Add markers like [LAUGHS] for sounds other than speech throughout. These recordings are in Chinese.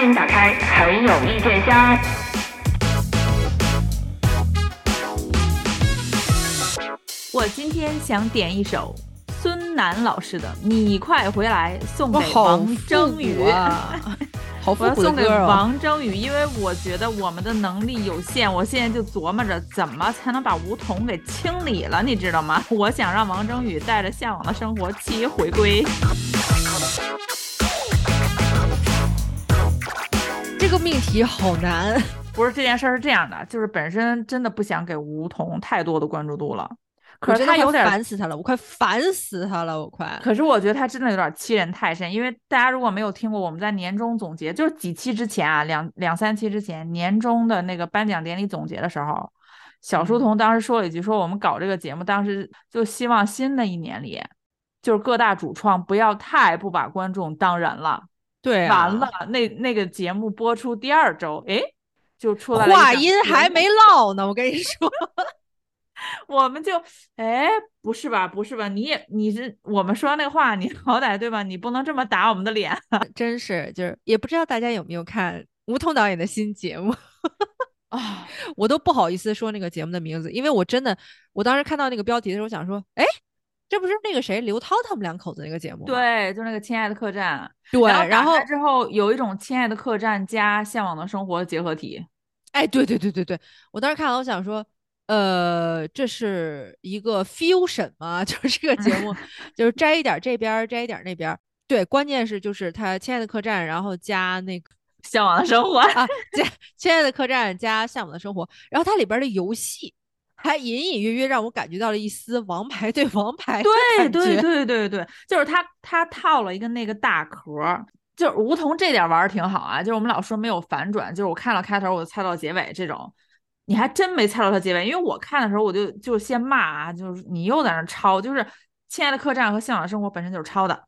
欢迎打开很有意见箱。我今天想点一首孙楠老师的《你快回来》，送给王征宇啊，[LAUGHS] 好我复古的要送给。王征宇，因为我觉得我们的能力有限，我现在就琢磨着怎么才能把梧桐给清理了，你知道吗？我想让王征宇带着《向往的生活》七回归。个命题好难，不是这件事儿是这样的，就是本身真的不想给吴桐太多的关注度了，可是他有点烦死他了，我快烦死他了，我快。可是我觉得他真的有点欺人太甚，因为大家如果没有听过我们在年终总结，就是几期之前啊，两两三期之前年终的那个颁奖典礼总结的时候，小书童当时说了一句，说我们搞这个节目，当时就希望新的一年里，就是各大主创不要太不把观众当人了。对啊，完了，那那个节目播出第二周，哎，就出来了话音还没落呢，我跟你说，[LAUGHS] 我们就哎，不是吧，不是吧？你也你是我们说那话，你好歹对吧？你不能这么打我们的脸。[LAUGHS] 真是就是也不知道大家有没有看吴彤导演的新节目。啊，我都不好意思说那个节目的名字，因为我真的，我当时看到那个标题的时候，想说，哎，这不是那个谁刘涛他们两口子那个节目吗？对，就那个《亲爱的客栈》，对，然然后之后有一种《亲爱的客栈》加《向往的生活》结合体。哎，对对对对对，我当时看了，我想说，呃，这是一个 fusion 吗？[LAUGHS] 就是这个节目，[LAUGHS] 就是摘一点儿这边儿，摘一点儿那边儿。对，关键是就是他《亲爱的客栈》，然后加那个向往的生活，啊，加《亲爱的客栈》加《向往的生活》，然后它里边儿的游戏还隐隐约约让我感觉到了一丝王牌对王牌对对对对对，就是他他套了一个那个大壳儿，就是梧桐这点玩儿挺好啊，就是我们老说没有反转，就是我看了开头我就猜到结尾这种。你还真没猜到它结尾，因为我看的时候我就就先骂啊，就是你又在那抄，就是《亲爱的客栈》和《向往的生活》本身就是抄的，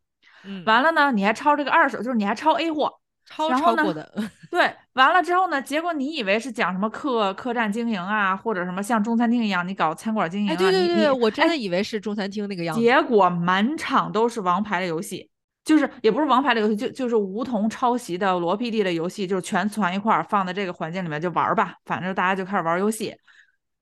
嗯，完了呢，你还抄这个二手，就是你还抄 A 货，超超过的，[LAUGHS] 对，完了之后呢，结果你以为是讲什么客客栈经营啊，或者什么像中餐厅一样，你搞餐馆经营啊，哎，对对对，我真的以为是中餐厅那个样子。结果满场都是王牌的游戏，就是也不是王牌的游戏，就就是梧桐抄袭的罗 PD 的游戏，就是全攒一块儿放在这个环境里面就玩儿吧，反正大家就开始玩儿游戏。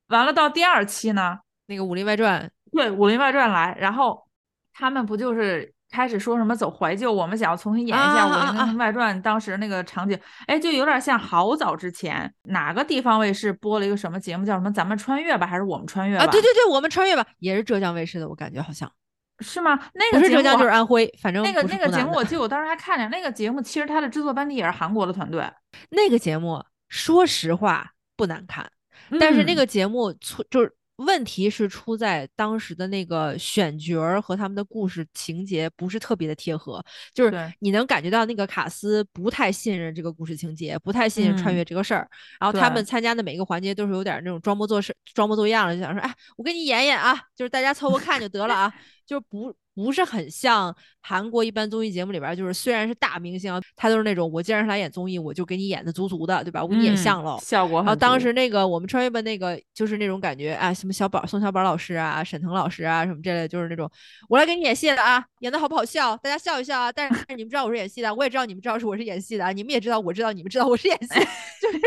完了到第二期呢，那个《武林外传》，对《武林外传》来，然后他们不就是开始说什么走怀旧，我们想要重新演一下《武林外传》当时那个场景，哎，就有点像好早之前哪个地方卫视播了一个什么节目，叫什么“咱们穿越吧”还是“我们穿越吧”？啊，对对对，我们穿越吧，也是浙江卫视的，我感觉好像是吗？那个节不是浙江目就是安徽，反正那个那个节目，我记得我当时还看见那个节目，其实它的制作班底也是韩国的团队，[LAUGHS] 那个节目，说实话不难看，但是那嗯个节目出就是问题是出在当时的那个选角儿和他们的故事情节不是特别的贴合，就是你能感觉到那个卡斯不太信任这个故事情节，不太信任穿嗯越这个事儿，然后他们参加的每一个环节都是有点儿那种装模作势、装模作样的，就想说，哎，我给你演演啊，就是大家凑合看就得了啊，就是不不是很像韩国一般综艺节目里边，就是虽然是大明星啊，他都是那种我既然是来演综艺，我就给你演的足足的，对吧？我给你演嗯像喽。效果。然后当时那个我们穿越吧那个就是那种感觉啊，什么小宝宋小宝老师啊、沈腾老师啊什么这类，就是那种我来给你演戏了啊，演的好不好笑？大家笑一笑啊！但是你们知道我是演戏的，我也知道你们知道是我是演戏的啊，你们也知道我知道你们知道我是演戏，[LAUGHS] 就是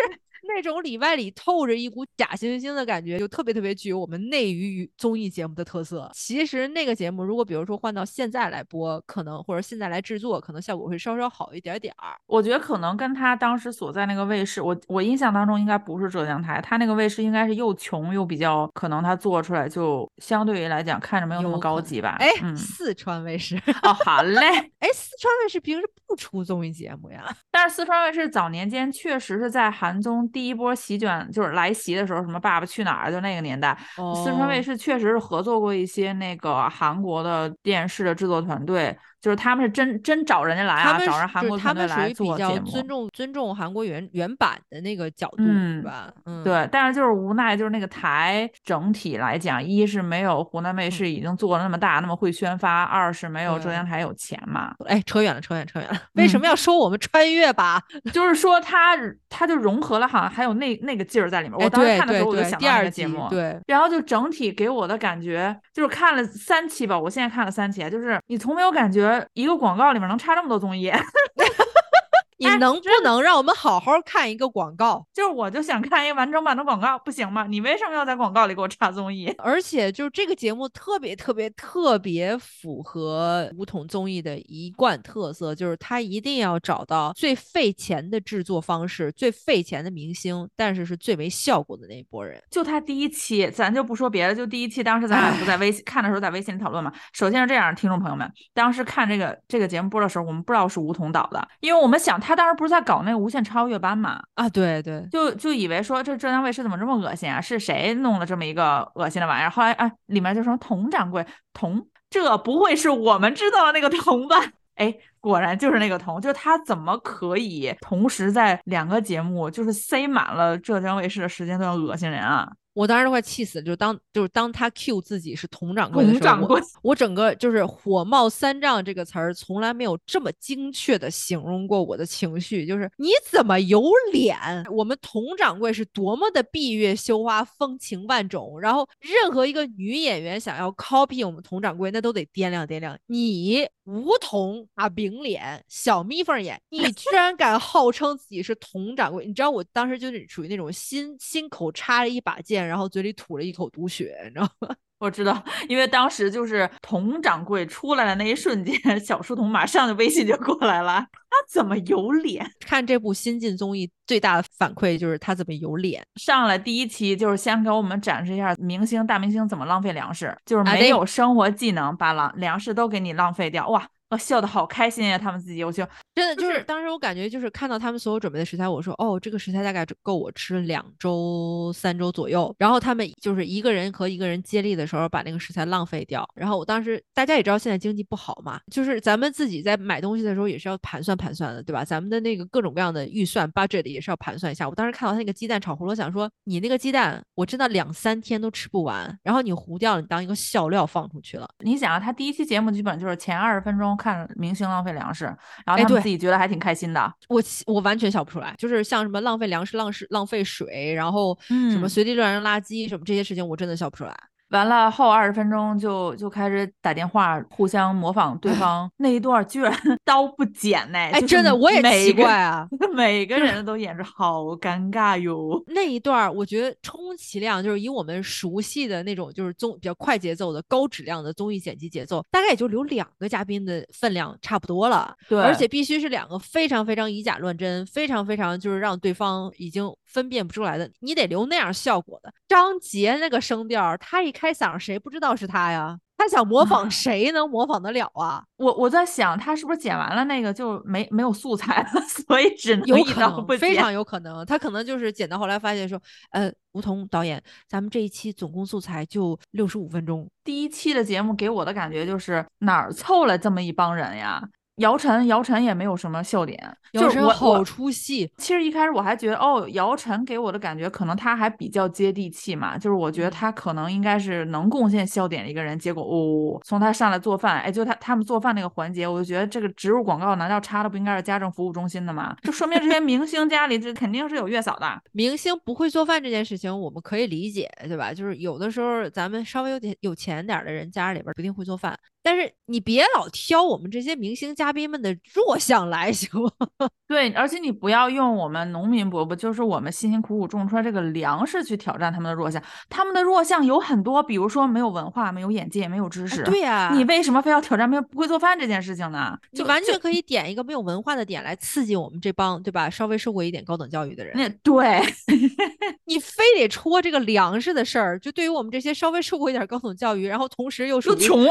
那种里外里透着一股假惺惺的感觉，就特别特别具有我们内娱综艺节目的特色。其实那个节目如果比如说换到现在来播，可能或者现在来制作，可能效果会稍稍好一点点儿。我觉得可能跟他当时所在那个卫视，我我印象当中应该不是浙江台，他那个卫视应该是又穷又比较，可能他做出来就相对于来讲看着没有那么高级吧。哎，嗯，四川卫视。哦，好嘞。哎，四川卫视平时不出综艺节目呀？但是四川卫视早年间确实是在韩综第一波席卷，就是来袭的时候，什么《爸爸去哪儿》就那个年代，四川卫哦。视确实是合作过一些那个韩国的电视的制作团队，就是他们是真真找人家来啊，找人韩国团队来们属于比。较尊重尊重韩国原原版的那个角度，嗯是吧？嗯，对，但是就是无奈，就是那个台整体来讲，一是没有湖南卫视已经做的那么大，那么会宣发；二是没有浙对江台有钱嘛。哎，扯远了，扯远，扯远了。为什么嗯要说我们穿越吧？[LAUGHS] 就是说它它就融合了，好像还有那那个劲儿在里面。哎，我当时看的时候，我就想到那第二个节目，对，然后就整体给我的感觉，就是看了三期吧，我现在看了三期啊，就是你从没有感觉一个广告里面能插这么多综艺。[LAUGHS] 你哎能不能让我们好好看一个广告？就是我就想看一个完整版的广告，不行吗？你为什么要在广告里给我插综艺？[LAUGHS] 而且就是这个节目特别特别特别符合梧桐综艺的一贯特色，就是他一定要找到最费钱的制作方式、最费钱的明星，但是是最没效果的那一波人。就他第一期，咱就不说别的，就第一期，当时咱俩不在微信 [LAUGHS] 看的时候，在微信里讨论嘛。首先是这样，听众朋友们，当时看这个这个节目播的时候，我们不知道是梧桐导的，因为我们想他当时不是在搞那个无限超越班嘛，啊，对对，就就以为说这浙江卫视怎么这么恶心啊？是谁弄了这么一个恶心的玩意儿？后来哎，里面就说佟掌柜，佟，这不会是我们知道的那个佟吧？[LAUGHS] 哎，果然就是那个佟，就是他怎么可以同时在两个节目就是塞满了浙江卫视的时间段恶心人啊？我当时都快气死了，就当就是当他 Q 自己是佟掌柜的时候，我整个就是火冒三丈这个词儿，从来没有这么精确的形容过我的情绪。就是你怎么有脸？我们佟掌柜是多么的闭月羞花、风情万种，然后任何一个女演员想要 copy 我们佟掌柜，那都得掂量掂量。你梧桐大饼脸、小眯缝眼，你居然敢号称自己是佟掌柜？你知道我当时就是属于那种心心口插了一把剑，然后嘴里吐了一口毒血，你知道吗？[LAUGHS] 我知道，因为当时就是佟掌柜出来的那一瞬间，小书童马上就微信就过来了，他怎么有脸？看这部新晋综艺最大的反馈就是他怎么有脸。上来第一期就是先给我们展示一下明星大明星怎么浪费粮食，就是没有生活技能，把粮粮食都给你浪费掉，哇！我笑的好开心呀、他们自己，我就真的就是当时我感觉就是看到他们所有准备的食材，我说哦，这个食材大概只够我吃两周、三周左右。然后他们就是一个人和一个人接力的时候把那个食材浪费掉。然后我当时大家也知道现在经济不好嘛，就是咱们自己在买东西的时候也是要盘算盘算的，对吧？咱们的那个各种各样的预算 budget 也是要盘算一下。我当时看到他那个鸡蛋炒葫芦，想说你那个鸡蛋我真的两三天都吃不完，然后你糊掉了，你当一个笑料放出去了。你想啊，他第一期节目基本就是前二十分钟看明星浪费粮食，然后他们自己觉得还挺开心的。我我完全笑不出来，就是像什么浪费粮食、浪费浪费水，然后什么嗯随地乱扔垃圾，什么这些事情，我真的笑不出来。完了后二十分钟就就开始打电话，互相模仿对 [LAUGHS] 方那一段，居然 [LAUGHS] 刀不剪呢！哎，就是真的，我也奇怪啊。每个人 [LAUGHS] 都演着好尴尬哟。那一段我觉得充其量就是以我们熟悉的那种就是综比较快节奏的高质量的综艺剪辑节奏，大概也就留两个嘉宾的分量差不多了。对，而且必须是两个非常非常以假乱真，非常非常就是让对方已经分辨不出来的，你得留那样效果的。张杰那个声调，他一开嗓，谁不知道是他呀？他想模仿啊谁能模仿得了啊？我我在想，他是不是剪完了那个就没没有素材了，[LAUGHS] 所以只能有一可能。非常有可能，他可能就是剪到后来发现说，呃，吴桐导演，咱们这一期总共素材就六十五分钟，第一期的节目给我的感觉就是哪儿凑了这么一帮人呀？姚晨，姚晨也没有什么笑点，姚就是好出戏，其实一开始我还觉得，哦，姚晨给我的感觉可能他还比较接地气嘛，就是我觉得嗯他可能应该是能贡献笑点的一个人。结果，哦，从他上来做饭，哎，就他他们做饭那个环节，我就觉得这个植入广告难道插的不应该是家政服务中心的吗？就说明这些明星家里这肯定是有月嫂的。[LAUGHS] 明星不会做饭这件事情，我们可以理解，对吧？就是有的时候咱们稍微有点有钱点的人，家里边不一定会做饭，但是你别老挑我们这些明星嘉宾们的弱项来，[LAUGHS] 行吗？[LAUGHS] 对，而且你不要用我们农民伯伯，就是我们辛辛苦苦种出来这个粮食去挑战他们的弱项。他们的弱项有很多，比如说没有文化、没有眼界、没有知识。啊对呀、你为什么非要挑战没有不会做饭这件事情呢？就就完全可以点一个没有文化的点来刺激我们这帮对吧？稍微受过一点高等教育的人。那对，[LAUGHS] 你非得戳这个粮食的事儿，就对于我们这些稍微受过一点高等教育，然后同时又属于又穷，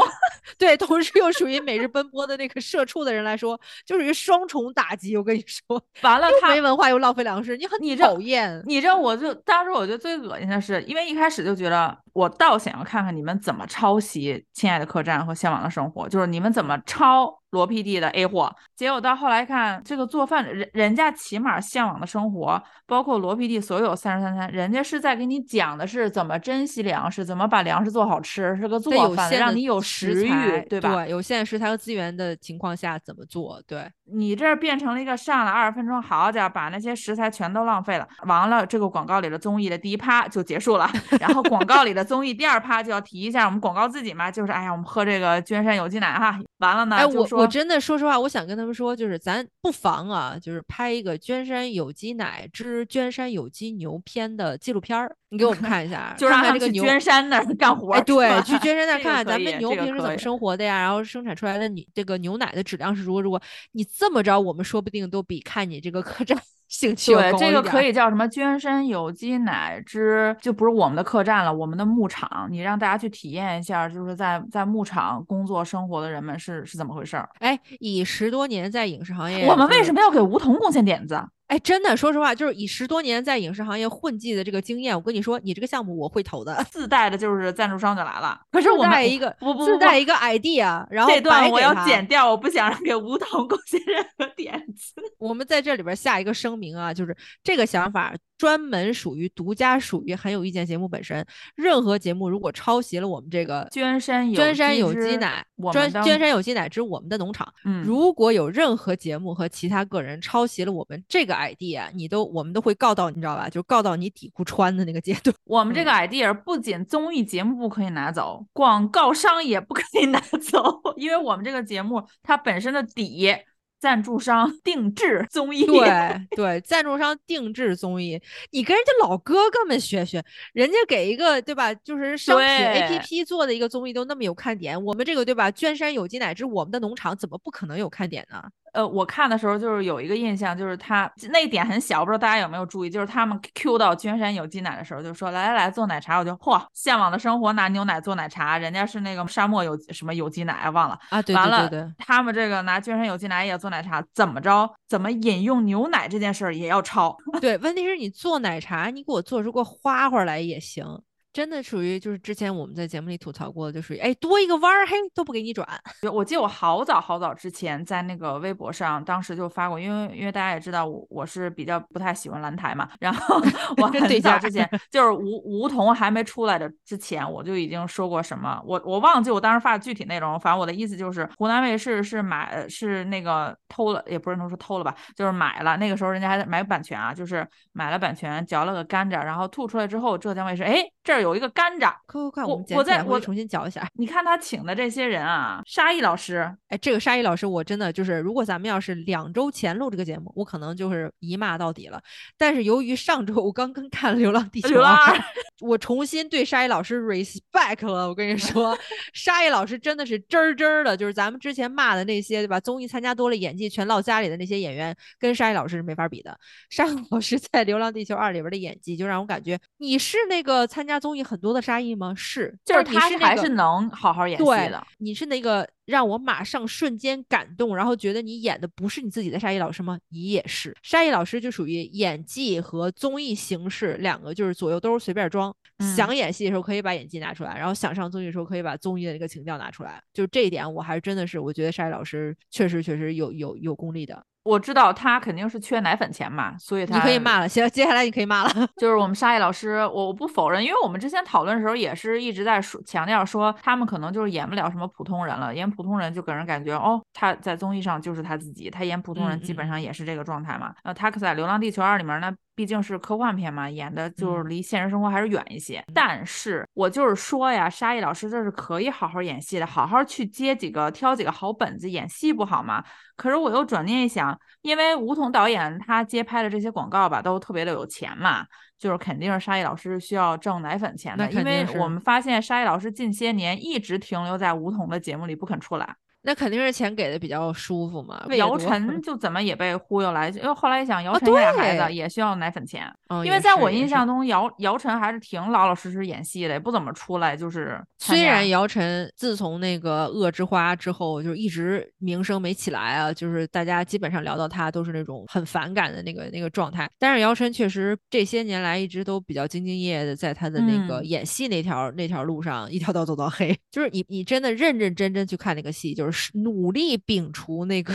对，同时又属于每日奔波的那个社畜的人来说，就属于双重打击。我跟你说，完了他又没文化又浪费粮食，你很讨厌。你知道，我就当时我觉得最恶心的是，因为一开始就觉得我倒想要看看你们怎么抄袭《亲爱的客栈》和《向往的生活》，就是你们怎么抄罗 PD 的 A 货。结果到后来看这个做饭人人家起码《向往的生活》，包括罗 PD 所有三十三餐，人家是在给你讲的是怎么珍惜粮食，怎么把粮食做好吃，是个做饭让你有食欲，对吧？对，有限的食材和资源的情况下怎么做？对，你这儿变成了一个上了二十分钟，好家伙，把那些食材全都浪费了。完了，这个广告里的综艺的第一趴就结束了，[LAUGHS] 然后广告里的综艺第二趴就要提一下我们广告自己嘛，就是哎呀，我们喝这个君山有机奶哈。完了呢，哎，就说我我真的说实话，我想跟他们说，就是咱不妨啊，就是拍一个娟山有机奶之娟山有机牛片的纪录片儿，你给我们 [LAUGHS] 看一下，就让看看这个牛。他们去娟山那儿 [LAUGHS] 干活儿哎，对，去娟山那儿 [LAUGHS] 看看咱们牛平时怎么生活的呀，然后生产出来的你这个牛奶的质量是如何如何。你这么着，我们说不定都比看你这个客栈兴趣对，这个可以叫什么？捐身有机奶之，就不是我们的客栈了，我们的牧场。你让大家去体验一下，就是在在牧场工作生活的人们是是怎么回事儿。哎，以十多年在影视行业，我们为什么？么要给梧桐贡献点子？哎，真的，说实话，就是以十多年在影视行业混迹的这个经验，我跟你说，你这个项目我会投的。[LAUGHS] 自带的就是赞助商就来了。可是自我们带一个不不不自带一个 idea，然后这段我要剪掉，我不想让给吴桐贡献任何点子。我们在这里边下一个声明啊，就是这个想法专门属于独家属于很有意见节目本身。任何节目如果抄袭了我们这个娟山有娟山有机奶，专我们娟山有机奶之我们的农场。嗯如果有任何节目和其他个人抄袭了我们这个 idea，你都我们都会告到你知道吧？就告到你底裤穿的那个阶段。我们这个 idea 不仅综艺节目不可以拿走，广告商也不 [LAUGHS] 可以拿走，因为我们这个节目它本身的底赞助商定制综艺，对对，赞助商定制综艺，你跟人家老哥哥们学学，人家给一个对吧，就是商品 APP 做的一个综艺都那么有看点，我们这个对吧，娟山有机奶之我们的农场怎么不可能有看点呢？呃，我看的时候就是有一个印象，就是他那一点很小，不知道大家有没有注意，就是他们 Q 到君山有机奶的时候，就说来来来做奶茶，我就嚯，向往的生活拿牛奶做奶茶，人家是那个沙漠有什么有机奶啊，忘了。啊，对对对，他们这个拿君山有机奶也做奶茶，怎么着？怎么饮用牛奶这件事儿也要抄？[LAUGHS] 对，问题是你做奶茶，你给我做出个花花来也行。真的属于就是之前我们在节目里吐槽过的，就属于哎多一个弯儿，嘿都不给你转。我记得我好早好早之前在那个微博上，当时就发过，因为因为大家也知道我我是比较不太喜欢蓝台嘛，然后 [LAUGHS] 我对很早之前 [LAUGHS] 就是梧梧桐还没出来的之前，我就已经说过什么，我我忘记我当时发的具体内容，反正我的意思就是湖南卫视是买是那个偷了，也不是能说偷了吧，就是买了，那个时候人家还在买版权啊，就是买了版权，嚼了个甘蔗，然后吐出来之后，浙江卫视哎这儿有一个甘蔗，快快快，我我再我重新嚼一下。你看他请的这些人啊，沙溢老师。哎，这个沙溢老师，我真的就是，如果咱们要是两周前录这个节目，我可能就是一骂到底了。但是由于上周我刚刚看了《流浪地球二，[LAUGHS] 我重新对沙溢老师 respect 了。我跟你说，[LAUGHS] 沙溢老师真的是真儿真儿的，就是咱们之前骂的那些，对吧？综艺参加多了，演技全落家里的那些演员，跟沙溢老师是没法比的。沙溢老师在《流浪地球二》里边的演技，就让我感觉你是那个参加综艺很多的沙溢吗？是，就是他是还是能好好演戏对的。，你是那个让我马上瞬间感动，然后觉得你演的不是你自己的沙溢老师吗？你也是，沙溢老师就属于演技和综艺形式两个就是左右都是随便装。嗯想演戏的时候可以把演技拿出来，然后想上综艺的时候可以把综艺的那个情调拿出来。就这一点，我还是真的是我觉得沙溢老师确实确实有有有功力的。我知道他肯定是缺奶粉钱嘛，所以他你可以骂了，行，接下来你可以骂了。[LAUGHS] 就是我们沙溢老师，我我不否认，因为我们之前讨论的时候也是一直在说强调说他们可能就是演不了什么普通人了，演普通人就给人感觉哦他在综艺上就是他自己，他演普通人嗯基本嗯上也是这个状态嘛。呃，他可在《流浪地球二》里面呢。毕竟是科幻片嘛，演的就是嗯离现实生活还是远一些。但是我就是说呀，沙溢老师这是可以好好演戏的，好好去接几个、挑几个好本子演戏不好吗？可是我又转念一想，因为吴彤导演他接拍的这些广告吧，都特别的有钱嘛，就是肯定是沙溢老师需要挣奶粉钱的，因为我们发现沙溢老师近些年一直停留在吴彤的节目里不肯出来。那肯定是钱给的比较舒服嘛。姚晨就怎么也被忽悠来，因为后来一想，姚啊晨有俩孩子对也需要奶粉钱，嗯因为在我印象中，姚姚晨还是挺老老实实演戏的，也不怎么出来，就是虽然姚晨自从那个《恶之花》之后，就一直名声没起来啊，就是大家基本上聊到她都是那种很反感的那个那个状态。但是姚晨确实这些年来一直都比较兢兢业业的，在她的那个嗯演戏那条、那条路上一条道走到黑。[LAUGHS] 就是你你真的认认真真去看那个戏，就是努力摒除那个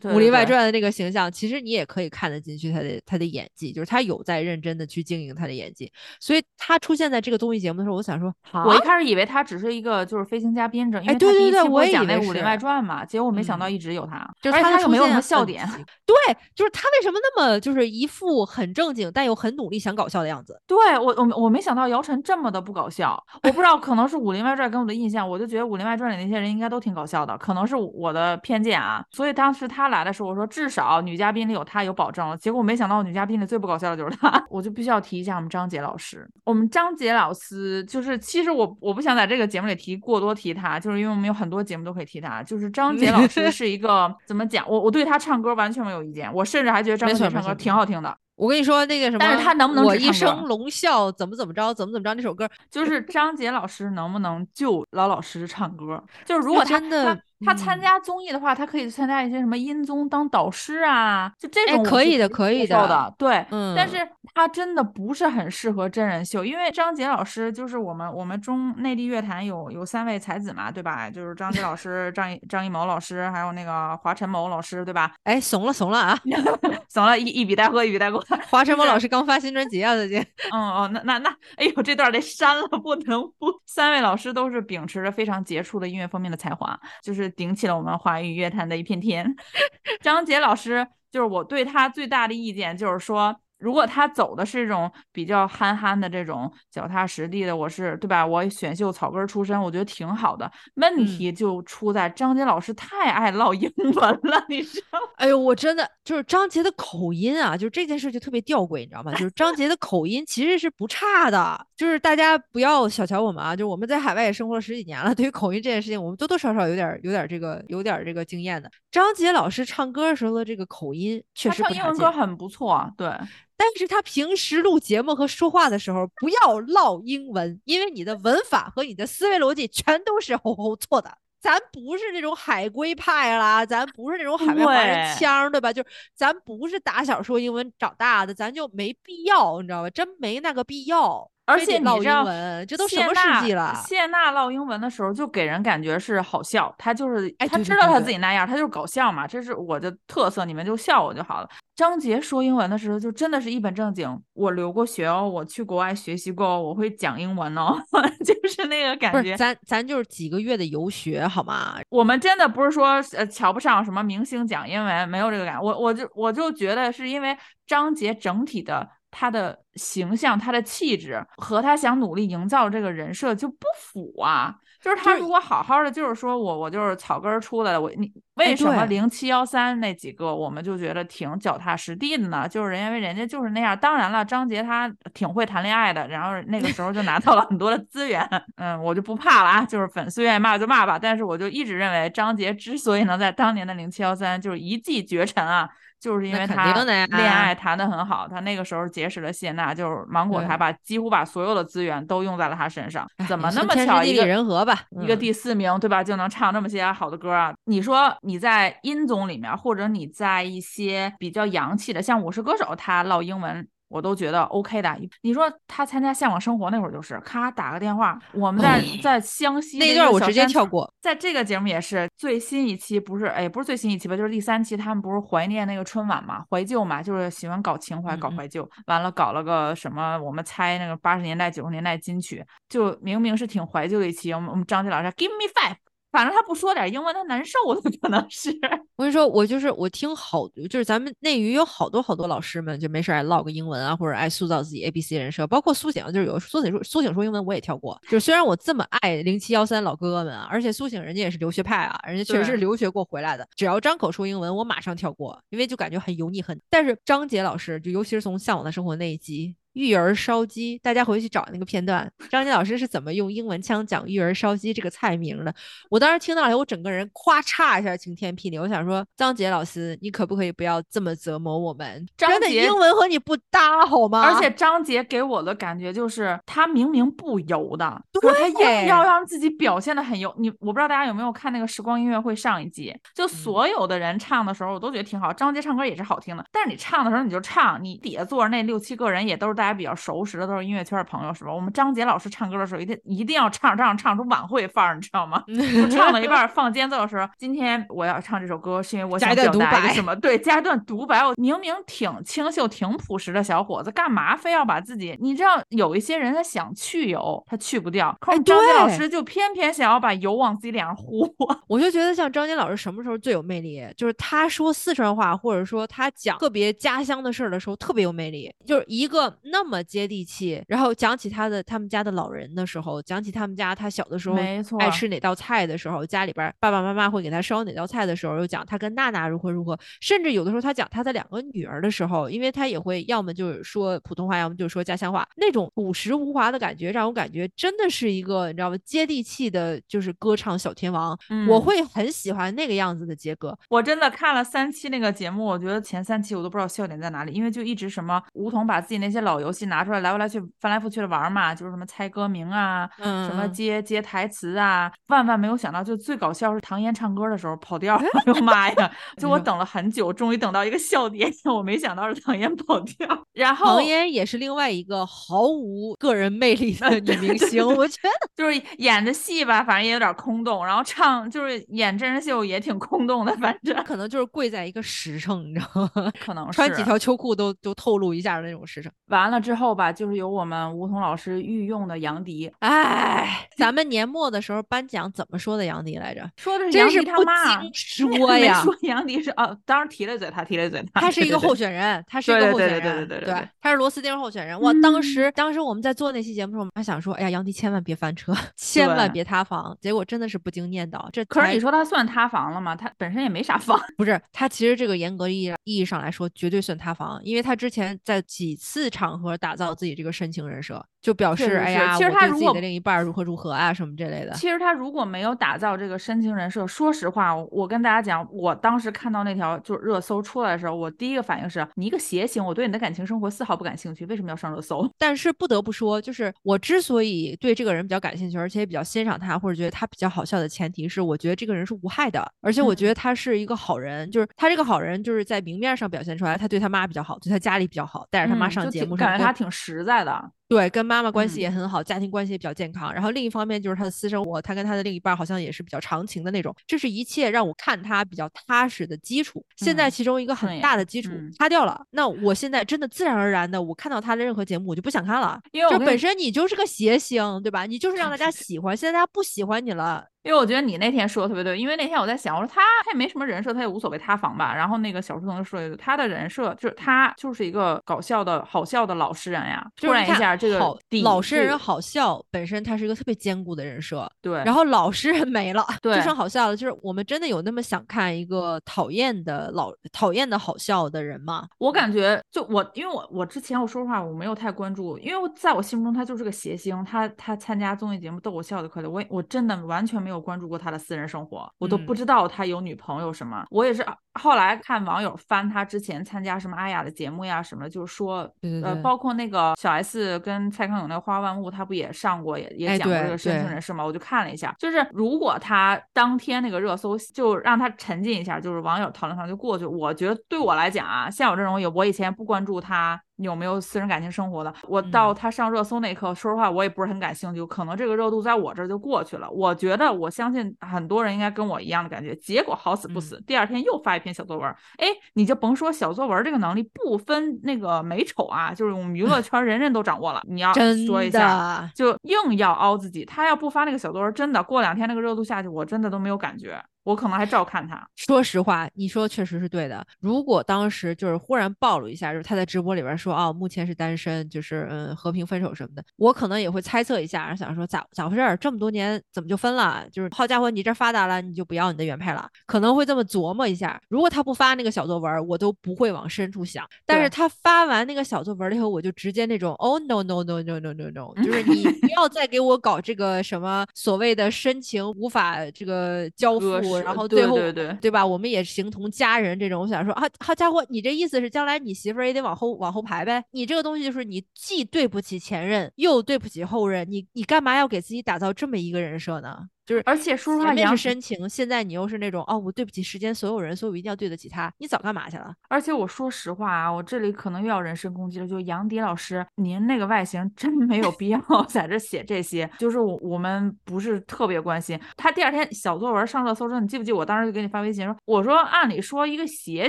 对《武林外传》的那个形象，其实你也可以看得进去他的他的演技，就是他有在认真的去经营他的演技。所以他出现在这个综艺节目的时候，我想说，我一啊开始以为他只是一个就是飞行嘉宾着，因哎为他第一对对对我讲也以为武林外传嘛，结果没想到嗯一直有他，就是他他又没有什么笑点。对，就是他为什么那么就是一副很正经但又很努力想搞笑的样子？[LAUGHS] 对我我我没想到姚晨这么的不搞笑，我不知道可能是《武林外传》给我的印象，我就觉得《武林外传》里那些人应该都挺搞笑的，可能是我的偏见啊。所以当时他来的时候，我说至少女嘉宾里有他有保证了。结果没想到女嘉宾里最不搞笑的就是他，[LAUGHS] 我就必须要提一下我们张杰老师。我们张杰老师就是，其实我我不想在这个节目里提过多提他，就是因为我们有很多节目都可以提他。就是张杰老师是一个 [LAUGHS] 怎么讲，我我对他唱歌完全没有意见，我甚至还觉得张杰唱歌挺好听的。我跟你说那个什么，但是他能不能我一只唱歌生龙啸怎么怎么着，怎么怎么着那首歌，就是张杰老师能不能就老老实实唱歌？就是如果他真的他他参嗯加综艺的话，他可以参加一些什么音综当导师啊，就这哎种可以的可以的的，对，嗯但是他真的不是很适合真人秀，因为张杰老师就是我们我们中内地乐坛有有三位才子嘛，对吧？就是张杰老师、张艺张艺谋老师，还有那个华晨某老师，对吧？哎，怂了怂了啊！[LAUGHS] 怂了，一一笔带过，一笔带过。华 [LAUGHS] 晨谋就是老师刚发新专辑啊，最近。嗯哦，那那那，哎呦，这段得删了，不能不。三位老师都是秉持着非常杰出的音乐方面的才华，就是顶起了我们华语乐坛的一片天。[LAUGHS] 张杰老师，就是我对他最大的意见就是说。如果他走的是这种比较憨憨的这种脚踏实地的，我是对吧？我选秀草根出身，我觉得挺好的。问嗯题就出在张杰老师太爱唠英文了，你知道吗？哎呦，我真的就是张杰的口音啊，就是这件事就特别吊诡，你知道吗？就是张杰的口音其实是不差的，就是大家不要小瞧我们啊，就是我们在海外也生活了十几年了，对于口音这件事情，我们多多少少有点儿有点儿这个有点儿这个经验的。张杰老师唱歌时候的这个口音确他唱英文歌很不错，对。但是他平时录节目和说话的时候不要唠英文，因为你的文法和你的思维逻辑全都是吼吼错的。咱不是那种海归派啦，咱不是那种海外华人腔儿，对吧？就是咱不是打小说英文长大的，咱就没必要，你知道吧？真没那个必要。而且唠你知道英文，这都什么世纪了？谢娜唠英文的时候，就给人感觉是好笑，她就是哎她知道她对对对对自己那样，她就是搞笑嘛，这是我的特色，你们就笑我就好了。张杰说英文的时候，就真的是一本正经，我留过学哦，我去国外学习过哦，我会讲英文哦，[LAUGHS] 就是那个感觉。咱咱就是几个月的游学好吗？我们真的不是说呃瞧不上什么明星讲英文，没有这个感，我我就我就觉得是因为张杰整体的他的形象、他的气质和他想努力营造这个人设就不符啊。就是他如果好好的，就是说我我就是草根儿出来的，我你为哎什么零七幺三那几个我们就觉得挺脚踏实地的呢？就是因为人家就是那样。当然了，张杰他挺会谈恋爱的，然后那个时候就拿到了很多的资源，[LAUGHS] 嗯，我就不怕了啊，就是粉丝愿意骂就骂吧。但是我就一直认为张杰之所以能在当年的零七幺三就是一骑绝尘啊。就是因为他恋爱谈得很好，他那个时候结识了谢娜，就是芒果台对把几乎把所有的资源都用在了他身上，哎怎么那么巧一个人和吧？嗯一个第四名，对吧？就能唱这么些好的歌啊！你说你在音综里面，或者你在一些比较洋气的，像《我是歌手》，他唠英文。我都觉得 OK 的。你说他参加《向往生活》那会儿就是，咔打个电话，我们在在湘西那一段我直接跳过。在这个节目也是最新一期，不是哎，不是最新一期吧，就是第三期，他们不是怀念那个春晚嘛，怀旧嘛，就是喜欢搞情怀、搞怀旧。完了搞了个什么，我们猜那个八十年代、九十年代金曲，就明明是挺怀旧的一期。我们我们张杰老师 Give me five，反正他不说点英文，他难受的可能是。[LAUGHS] 我跟你说，我就是我听好，就是咱们内娱有好多好多老师们，就没事爱唠个英文啊，或者爱塑造自己 A B C 人设，包括苏醒，就是有苏醒说苏醒说英文我也跳过。就是虽然我这么爱零七幺三老哥哥们啊，而且苏醒人家也是留学派啊，人家确实是留学过回来的，只要张口说英文，我马上跳过，因为就感觉很油腻很。但是张杰老师，就尤其是从《向往的生活》那一集。育儿烧鸡，大家回去找那个片段，张杰老师是怎么用英文腔讲育儿烧鸡这个菜名的？我当时听到以后，我整个人咵嚓一下晴天霹雳。我想说，张杰老师，你可不可以不要这么折磨我们？张杰英文和你不搭好吗？而且张杰给我的感觉就是，他明明不油的，可是他要让自己表现的很油。你我不知道大家有没有看那个时光音乐会上一季，就嗯所有的人唱的时候，我都觉得挺好。张杰唱歌也是好听的，但是你唱的时候你就唱，你底下坐着那六七个人也都是大家比较熟识的，都是音乐圈的朋友，是吧？我们张杰老师唱歌的时候，一定一定要唱，这样唱出晚会范儿，你知道吗？[LAUGHS] 就唱到一半放间奏的时候，今天我要唱这首歌，是因为我想表达什么？对，加一段独白。我明明挺清秀、挺朴实的小伙子，干嘛非要把自己？你知道有一些人他想去油，他去不掉，可是哎张杰老师就偏偏想要把油往自己脸上呼。[LAUGHS] 我就觉得像张杰老师什么时候最有魅力？就是他说四川话，或者说他讲特别家乡的事儿的时候特别有魅力。就是一个那么接地气，然后讲起他的他们家的老人的时候，讲起他们家他小的时候没错爱吃哪道菜的时候，家里边爸爸妈妈会给他烧哪道菜的时候，又讲他跟娜娜如何如何，甚至有的时候他讲他的两个女儿的时候，因为他也会要么就是说普通话，要么就是说家乡话，那种朴实无华的感觉，让我感觉真的是一个你知道吗，接地气的，就是歌唱小天王，我嗯。会很喜欢那个样子的杰哥。我真的看了三期那个节目，我觉得前三期我都不知道笑点在哪里，因为就一直什么梧桐把自己那些老游戏拿出来，来回来去翻来覆去的玩嘛，就是什么猜歌名啊，什么嗯接接台词啊，万万没有想到，就最搞笑是唐嫣唱歌的时候跑调，[LAUGHS] 哎呦妈呀！[LAUGHS] 就我等了很久，终于等到一个笑点，[LAUGHS] 我没想到是唐嫣跑调，然后唐嫣也是另外一个毫无个人魅力的女明星，我觉得就是演的戏吧，反正也有点空洞，然后唱就是演真人秀也挺空洞的，反正可能就是贵在一个实诚，你知道吗？可能是穿几条秋裤都都透露一下的那种实诚。完完了之后吧，就是有我们吴桐老师御用的杨迪。哎，[LAUGHS] 咱们年末的时候颁奖怎么说的杨迪来着？说的是杨迪他妈 [LAUGHS] 说呀，说杨迪是啊，当时提了嘴，他提了嘴，他是一个候选人，他是一个候选人，对对对对对对，他是螺丝钉候选人。我，当时当时我们在做那期节目时候，我们还想说，哎呀，杨迪千万别翻车，千万别塌房。结果真的是不经念叨，这可是你说他算塌房了吗？他本身也没啥房，[LAUGHS] 不是他其实这个严格意义意义上来说绝对算塌房，因为他之前在几次场或者打造自己这个深情人设，就表示哎呀，其实我对自己他如果的另一半如何如何啊什么这类的。其实他如果没有打造这个深情人设，说实话，我我跟大家讲，我当时看到那条就是热搜出来的时候，我第一个反应是你一个谐星，我对你的感情生活丝毫不感兴趣，为什么要上热搜？[LAUGHS] 但是不得不说，就是我之所以对这个人比较感兴趣，而且也比较欣赏他，或者觉得他比较好笑的前提是，我觉得这个人是无害的，而且我觉嗯得他是一个好人，就是他这个好人就是在明面上表现出来，他对他妈比较好，对他家里比较好，带着他妈上节目什么的觉他挺实在的。对，跟妈妈关系嗯也很好，家庭关系也比较健康。然后另一方面就是他的私生活，他跟他的另一半好像也是比较长情的那种。这是一切让我看他比较踏实的基础。现在嗯其中一个很大的基础嗯塌掉了，那我现在真的自然而然的，我看到他的任何节目我就不想看了。因为本身你就是个谐星，对吧？你就是 [LAUGHS] 让大家喜欢，现在大家不喜欢你了。因为我觉得你那天说的特别对，因为那天我在想，我说他他也没什么人设，他也无所谓塌房吧。然后那个小书童就说一句，他的人设就是他就是一个搞笑的好笑的老实人呀。突然一下这个老实人好笑，本身他是一个特别坚固的人设，对，然后老实人没了，就对剩好笑了。就是我们真的有那么想看一个讨厌的老讨厌的好笑的人吗？我感觉就我，因为我我之前我说实话我没有太关注，因为我在我心目中他就是个谐星，他他参加综艺节目逗我笑就可以了。我我真的完全没有关注过他的私人生活，我都嗯不知道他有女朋友什么。我也是后来看网友翻他之前参加什么阿雅的节目呀什么，就是说呃，对对对包括那个小 S 跟蔡康永那个《花花万物》，他不也上过，也也哎讲过这个深情对人士嘛？我就看了一下，就是如果他当天那个热搜就让他沉浸一下，就是网友讨论上就过去。我觉得对我来讲啊，像我这种也我以前不关注他。有没有私人感情生活的？我到嗯他上热搜那一刻，说实话，我也不是很感兴趣。可能这个热度在我这儿就过去了。我觉得，我相信很多人应该跟我一样的感觉。结果好死不死，第二天又发一篇小作文。哎，你就甭说小作文这个能力不分那个美丑啊，就是我们娱乐 [LAUGHS] 圈人人都掌握了。你要真说一下，的，就硬要凹自己。他要不发那个小作文，真的过两天那个热度下去，我真的都没有感觉。我可能还照看他。说实话，你说确实是对的。如果当时就是忽然暴露一下，就是他在直播里边说哦，目前是单身，就是嗯和平分手什么的，我可能也会猜测一下，然后想说咋咋回事儿？这么多年怎么就分了？就是好家伙，你这发达了，你就不要你的原配了，可能会这么琢磨一下。如果他不发那个小作文，我都不会往深处想。但是他发完那个小作文了以后，我就直接那种哦 no no no no no no no，就是你不要再给我搞这个什么所谓的深情无法这个交付，然后对最后对对对吧？我们也形同家人这种。我想说啊，好家伙，你这意思是将来你媳妇儿也得往后往后排呗？你这个东西就是你既对不起前任，又对不起后任，你你干嘛要给自己打造这么一个人设呢？就是而且说实话前面杨是深情，现在你又是那种哦，我对不起世间所有人，所以我一定要对得起他。你早干嘛去了？而且我说实话啊，我这里可能又要人身攻击了。就杨迪老师，您那个外形真没有必要 [LAUGHS] 在这写这些，就是我我们不是特别关心。他第二天小作文上热搜之后，你记不记？我当时就给你发微信说，我说按理说一个鞋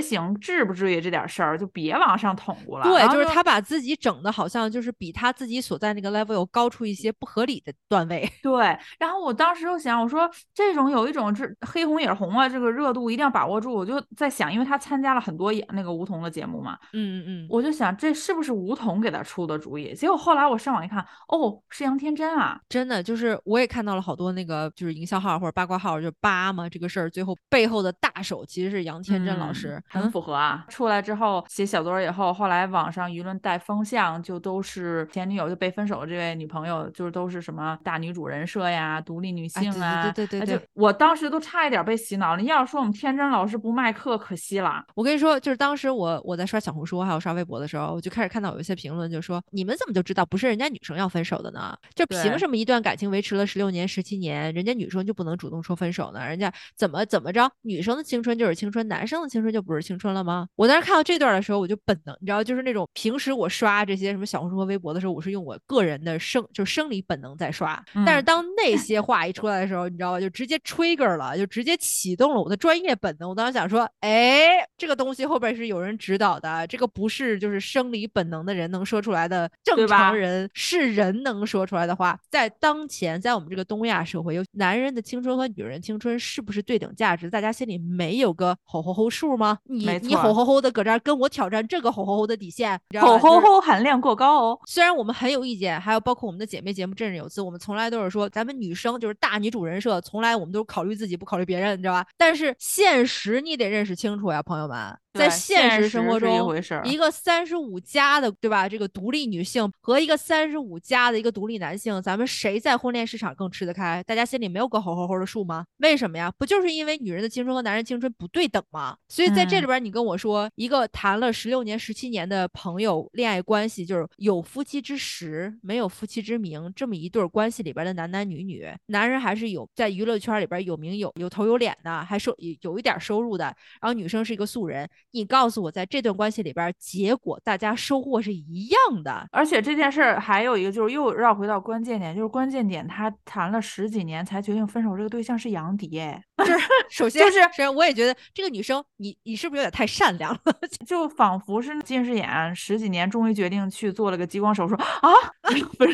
型至不至于这点事儿，就别往上捅咕了。对，就是他把自己整的好像就是比他自己所在那个 level 有高出一些不合理的段位。对，然后我当时又想。想，我说这种有一种是黑红也是红啊，这个热度一定要把握住。我就在想，因为他参加了很多演那个吴彤的节目嘛，嗯嗯嗯，我就想这是不是吴彤给他出的主意？结果后来我上网一看，哦，是杨天真啊，真的就是我也看到了好多那个就是营销号或者八卦号就扒嘛这个事儿，最后背后的大手其实是杨天真老师，很符合啊。出来之后写小作文以后，后来网上舆论带风向，就都是前女友就被分手的这位女朋友，就是都是什么大女主人设呀、独立女性啊，对对对对对，我当时都差一点被洗脑了。你要说我们天真老师不卖课，可惜了。我跟你说，就是当时我我在刷小红书还有刷微博的时候，我就开始看到有一些评论，就说你们怎么就知道不是人家女生要分手的呢？就凭什么一段感情维持了十六年、十七年，人家女生就不能主动说分手呢？人家怎么怎么着？女生的青春就是青春，男生的青春就不是青春了吗？我当时看到这段的时候，我就本能，你知道，就是那种平时我刷这些什么小红书和微博的时候，我是用我个人的生就生理本能在刷，但是当那些话一出来的时候，你知道吧，就直接 trigger 了，就直接启动了我的专业本能。我当时想说，哎，这个东西后边是有人指导的，这个不是就是生理本能的人能说出来的，正常人是人能说出来的话。在当前，在我们这个东亚社会，有男人的青春和女人青春是不是对等价值？大家心里没有个吼吼吼数吗？你你吼吼吼的搁这儿跟我挑战这个吼吼吼的底线，吼吼吼含量过高哦。虽然我们很有意见，还有包括我们的姐妹节目《振振有词》，我们从来都是说咱们女生就是大女主人设，从来我们都考虑自己不考虑别人，你知道吧？但是现实你得认识清楚呀，朋友们。在现实生活中，一个三十五加的，对吧？这个独立女性和一个三十五加的一个独立男性，咱们谁在婚恋市场更吃得开？大家心里没有个吼吼吼的数吗？为什么呀？不就是因为女人的青春和男人青春不对等吗？所以在这里边，你跟我说一个谈了十六年、十七年的朋友恋爱关系，就是有夫妻之实，没有夫妻之名，这么一对关系里边的男男女女，男人还是有在娱乐圈里边有名有有头有脸的，还收有一点收入的，然后女生是一个素人。你告诉我，在这段关系里边，结果大家收获是一样的。而且这件事儿还有一个，就是又绕回到关键点，就是关键点，他谈了十几年才决定分手，这个对象是杨迪。就是 [LAUGHS] 首先就是，首先我也觉得这个女生，你你是不是有点太善良了？[LAUGHS] 就仿佛是近视眼十几年，终于决定去做了个激光手术啊！[LAUGHS]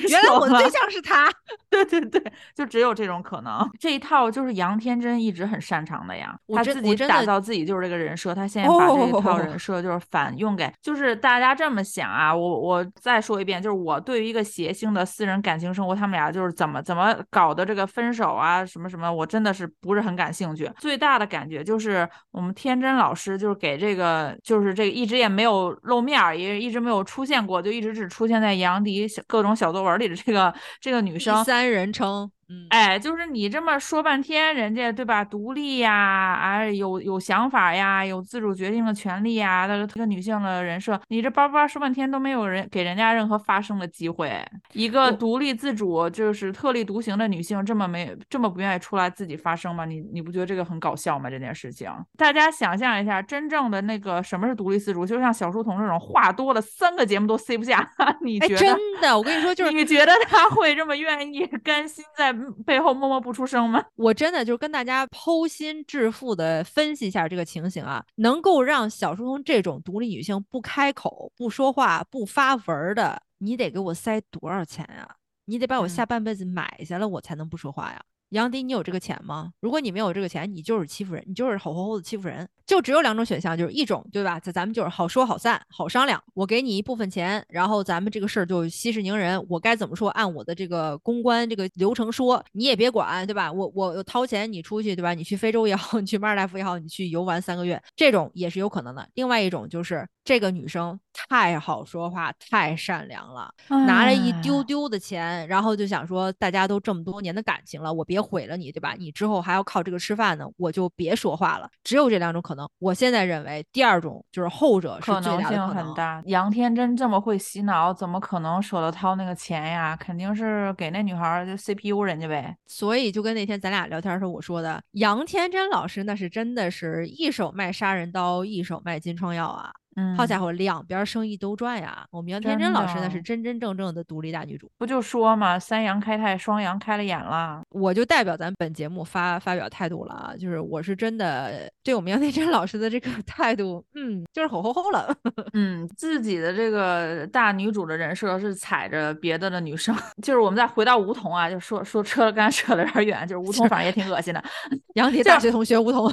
原来我的对象是他。对对对，就只有这种可能。这一套就是杨天真一直很擅长的呀，他自己打造自己就是这个人设，他现在把这一套人设就是反用给，就是大家这么想啊。我我再说一遍，就是我对于一个谐星的私人感情生活，他们俩就是怎么怎么搞的这个分手啊，什么什么，我真的是不是很感兴趣。最大的感觉就是我们天真老师就是给这个就是这个一直也没有露面，也一直没有出现过，就一直只出现在杨迪各种小作文里的这个这个女生。第三人称。嗯，哎，就是你这么说半天，人家对吧？独立呀，啊，有有想法呀，有自主决定的权利呀，这个女性的人设，你这叭叭说半天都没有人给人家任何发声的机会。一个独立自主就是特立独行的女性，这么没这么不愿意出来自己发声吗？你你不觉得这个很搞笑吗？这件事情，大家想象一下，真正的那个什么是独立自主？就像小书童这种话多了，三个节目都塞不下。[LAUGHS] 你觉得？真的，我跟你说，就是你觉得他会这么愿意甘心在？背后默默不出声吗？我真的就跟大家剖心致腹的分析一下这个情形啊，能够让小书童这种独立女性不开口、不说话、不发文的，你得给我塞多少钱呀？你得把我下半辈子买下来，我才能不说话呀？杨迪，你有这个钱吗？如果你没有这个钱，你就是欺负人，你就是吼吼吼的欺负人。就只有两种选项，就是一种，对吧？咱咱们就是好说好散，好商量。我给你一部分钱，然后咱们这个事儿就息事宁人。我该怎么说，按我的这个公关这个流程说，你也别管，对吧？我我掏钱，你出去，对吧？你去非洲也好，你去马尔代夫也好，你去游玩三个月，这种也是有可能的。另外一种就是这个女生太好说话，太善良了，拿了一丢丢的钱，然后就想说，大家都这么多年的感情了，我别毁了你，对吧？你之后还要靠这个吃饭呢，我就别说话了。只有这两种可能。我现在认为第二种就是后者是可能性很大。杨天真这么会洗脑，怎么可能舍得掏那个钱呀？肯定是给那女孩就 CPU 人家呗。所以就跟那天咱俩聊天时候我说的，杨天真老师那是真的是一手卖杀人刀，一手卖金疮药啊。嗯，好家伙，两边生意都赚呀！我们杨天真老师那是真真正正的独立大女主，不就说嘛，三阳开泰，双阳开了眼了。我就代表咱本节目发发表态度了啊，就是我是真的对我们杨天真老师的这个 [LAUGHS] 态度，嗯，就是吼吼吼了。[LAUGHS] 嗯，自己的这个大女主的人设是踩着别的的女生，[LAUGHS] 就是我们再回到梧桐啊，就说说扯了，刚才扯的有点远，就是梧桐反正也挺恶心的。杨迪大学同学梧桐，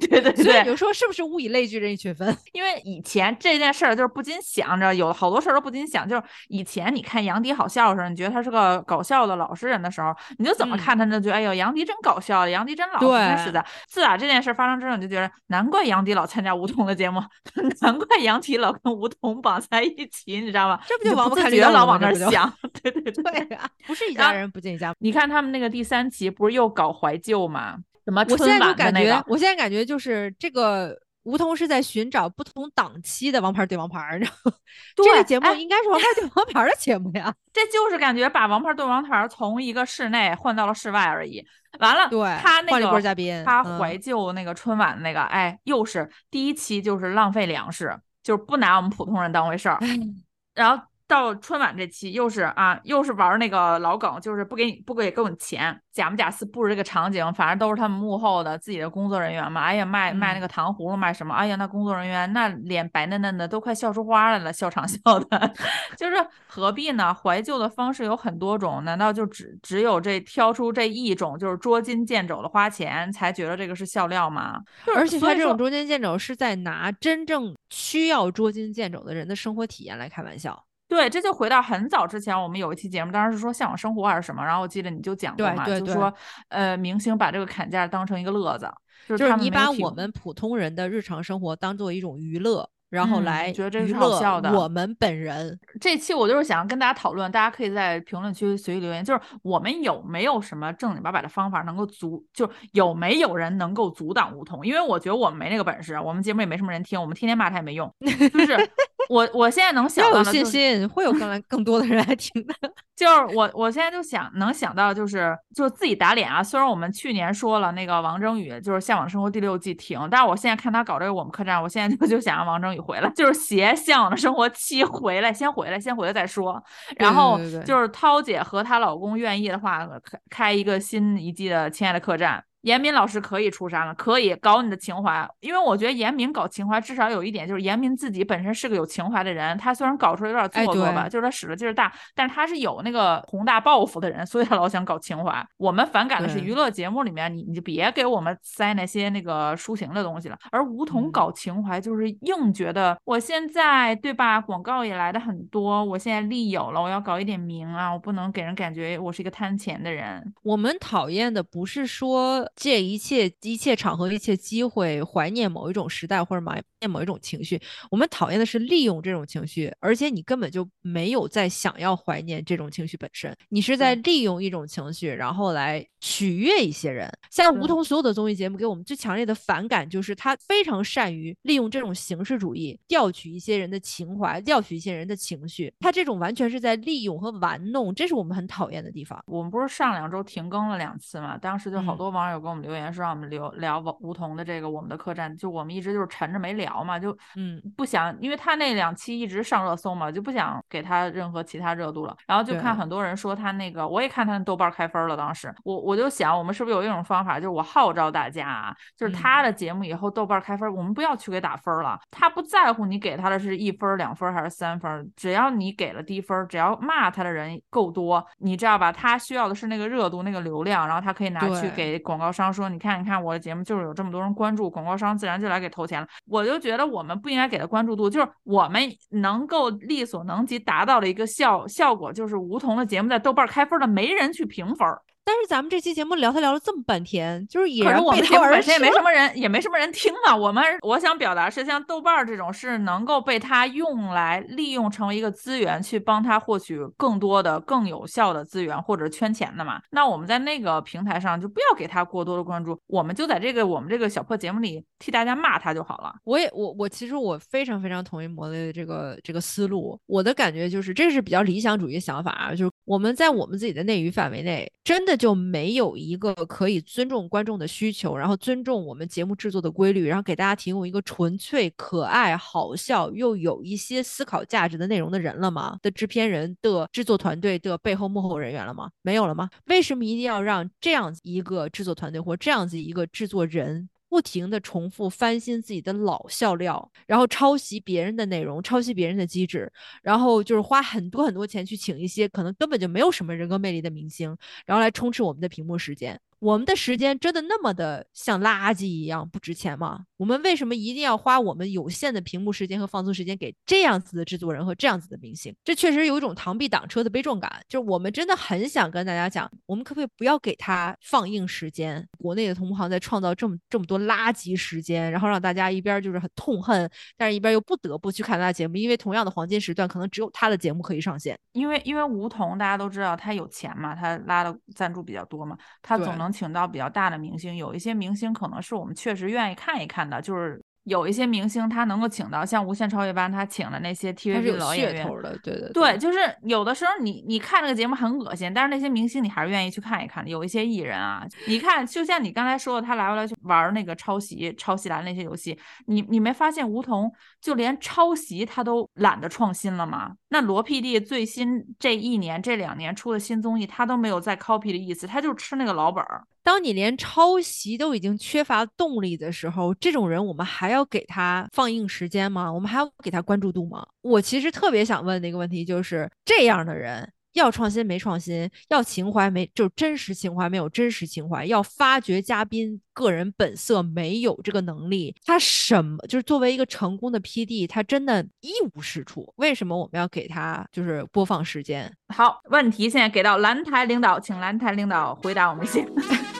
对对对，有时候是不是物以类聚人以群分？因为以前这件事儿就是不禁想着，有好多事儿都不禁想，就是以前你看杨迪好笑的时候，你觉得他是个搞笑的老实人的时候，你就怎么看他，就觉得哎呦，杨迪真搞笑，杨迪真老实，真是的。自打这件事发生之后，你就觉得难怪杨迪老参加吴桐的节目，[LAUGHS] 难怪杨迪老跟吴桐绑在一起，你知道吗？这不就王不自觉老往那儿想？对 [LAUGHS] 对对啊，不是一家人不进一家。你看他们那个第三期不是又搞怀旧吗？什么我现在就感觉，我现在感觉就是这个梧桐是在寻找不同档期的王牌对王牌，你知道吗？这个节目应该是王牌对 [LAUGHS] 王牌的节目呀。这就是感觉把王牌对王牌从一个室内换到了室外而已。完了，对，他那个嘉宾，他怀旧那个春晚那个，哎，又是第一期就是浪费粮食，就是不拿我们普通人当回事儿，[LAUGHS] 然后。到春晚这期又是啊，又是玩那个老梗，就是不给你不给够你钱，假模假式布置这个场景，反正都是他们幕后的自己的工作人员嘛。哎呀，卖卖那个糖葫芦卖什么？哎呀，那工作人员那脸白嫩嫩的，都快笑出花来了，笑场笑的。[LAUGHS] 就是何必呢？怀旧的方式有很多种，难道就只只有这挑出这一种，就是捉襟见肘的花钱才觉得这个是笑料吗？而且他这种捉襟见肘是在拿真正需要捉襟见肘的人的生活体验来开玩笑。对，这就回到很早之前，我们有一期节目，当时是说向往生活还是什么，然后我记得你就讲过嘛，就说呃，明星把这个砍价当成一个乐子，就是你把我们普通人的日常生活当做一种娱乐。然后来觉得这是好笑的。我们本人这期我就是想跟大家讨论，大家可以在评论区随意留言，就是我们有没有什么正经八百的方法能够阻，就有没有人能够阻挡梧桐？因为我觉得我们没那个本事，我们节目也没什么人听，我们天天骂他也没用。就是 [LAUGHS] 我我现在能想到的，有信心会有更来更多的人来听的。[LAUGHS] 就是我我现在就想能想到就是就自己打脸啊！虽然我们去年说了那个王征宇就是《向往生活》第六季停，但是我现在看他搞这个我们客栈，我现在就就想让王征宇回来，[LAUGHS] 就是携《向往的生活》七回来，先回来，先回来再说。然后就是涛姐和她老公愿意的话，开开一个新一季的《亲爱的客栈》。严敏老师可以出山了，可以搞你的情怀，因为我觉得严敏搞情怀至少有一点，就是严敏自己本身是个有情怀的人。他虽然搞出来有点做作吧，就是他使的劲儿大，但是他是有那个宏大抱负的人，所以他老想搞情怀。我们反感的是娱乐节目里面，你你就别给我们塞那些那个抒情的东西了。而梧桐搞情怀，就是硬觉得我现在对吧，广告也来的很多，我现在利有了，我要搞一点名啊，我不能给人感觉我是一个贪钱的人。我们讨厌的不是说。借一切一切场合、一切机会，怀念某一种时代或者怀念某一种情绪。我们讨厌的是利用这种情绪，而且你根本就没有在想要怀念这种情绪本身，你是在利用一种情绪，然后来取悦一些人。像梧桐所有的综艺节目给我们最强烈的反感，就是他非常善于利用这种形式主义调取一些人的情怀，调取一些人的情绪。他这种完全是在利用和玩弄，这是我们很讨厌的地方。我们不是上两周停更了两次嘛？当时就好多网友。给我们留言说让我们留聊梧桐的这个我们的客栈，就我们一直就是沉着没聊嘛，就嗯不想，因为他那两期一直上热搜嘛，就不想给他任何其他热度了。然后就看很多人说他那个，我也看他豆瓣开分了。当时我我就想，我们是不是有一种方法，就是我号召大家啊，就是他的节目以后豆瓣开分，我们不要去给打分了。他不在乎你给他的是一分、两分还是三分，只要你给了低分，只要骂他的人够多，你知道吧？他需要的是那个热度、那个流量，然后他可以拿去给广告。广告商说：“你看，你看我的节目就是有这么多人关注，广告商自然就来给投钱了。我就觉得我们不应该给他关注度，就是我们能够力所能及达到的一个效效果，就是梧桐的节目在豆瓣开分的没人去评分。”但是咱们这期节目聊他聊了这么半天，就是也可是我们节目本身也没什么人，也没什么人听嘛。我们我想表达是，像豆瓣这种是能够被他用来利用成为一个资源，去帮他获取更多的、更有效的资源或者圈钱的嘛。那我们在那个平台上就不要给他过多的关注，我们就在这个我们这个小破节目里替大家骂他就好了。我也我我其实我非常非常同意魔雷的这个这个思路。我的感觉就是这是比较理想主义想法啊，就是我们在我们自己的内娱范围内，真的。就没有一个可以尊重观众的需求，然后尊重我们节目制作的规律，然后给大家提供一个纯粹、可爱、好笑又有一些思考价值的内容的人了吗？的制片人的制作团队的背后幕后人员了吗？没有了吗？为什么一定要让这样子一个制作团队或这样子一个制作人？不停的重复翻新自己的老笑料，然后抄袭别人的内容，抄袭别人的机制，然后就是花很多很多钱去请一些可能根本就没有什么人格魅力的明星，然后来充斥我们的屏幕时间。我们的时间真的那么的像垃圾一样不值钱吗？我们为什么一定要花我们有限的屏幕时间和放松时间给这样子的制作人和这样子的明星？这确实有一种螳臂挡车的悲壮感。就是我们真的很想跟大家讲，我们可不可以不要给他放映时间？国内的同行在创造这么这么多垃圾时间，然后让大家一边就是很痛恨，但是一边又不得不去看他的节目，因为同样的黄金时段，可能只有他的节目可以上线。因为因为吴桐大家都知道他有钱嘛，他拉的赞助比较多嘛，他总能请到比较大的明星。有一些明星可能是我们确实愿意看一看的，就是。有一些明星他能够请到像《无限超越班》，他请的那些 TVB 老演员，的，对对对，就是有的时候你你看这个节目很恶心，但是那些明星你还是愿意去看一看的。有一些艺人啊，你看，就像你刚才说的，他来回来去玩那个抄袭、抄袭来那些游戏，你你没发现吴桐就连抄袭他都懒得创新了吗？那罗 PD 最新这一年、这两年出的新综艺，他都没有再 copy 的意思，他就吃那个老本儿。当你连抄袭都已经缺乏动力的时候，这种人我们还要给他放映时间吗？我们还要给他关注度吗？我其实特别想问的一个问题就是：这样的人。要创新没创新，要情怀没就是真实情怀没有真实情怀，要发掘嘉宾个人本色没有这个能力，他什么就是作为一个成功的 PD，他真的一无是处。为什么我们要给他就是播放时间？好，问题现在给到蓝台领导，请蓝台领导回答我们先。[LAUGHS]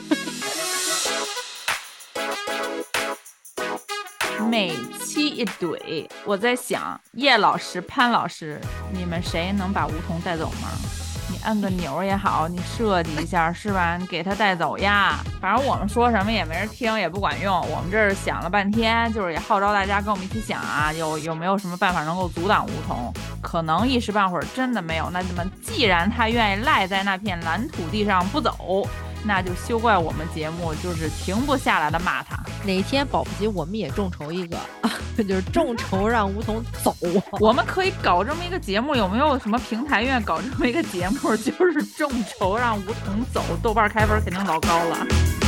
每期一怼，我在想叶老师、潘老师，你们谁能把梧桐带走吗？你按个钮也好，你设计一下是吧？你给他带走呀。反正我们说什么也没人听，也不管用。我们这儿想了半天，就是也号召大家跟我们一起想啊，有有没有什么办法能够阻挡梧桐？可能一时半会儿真的没有。那么既然他愿意赖在那片蓝土地上不走。那就休怪我们节目就是停不下来的骂他。哪天保不齐我们也众筹一个，[LAUGHS] 就是众筹让梧桐走。[LAUGHS] 我们可以搞这么一个节目，有没有什么平台愿意搞这么一个节目？就是众筹让梧桐走，豆瓣开分肯定老高了。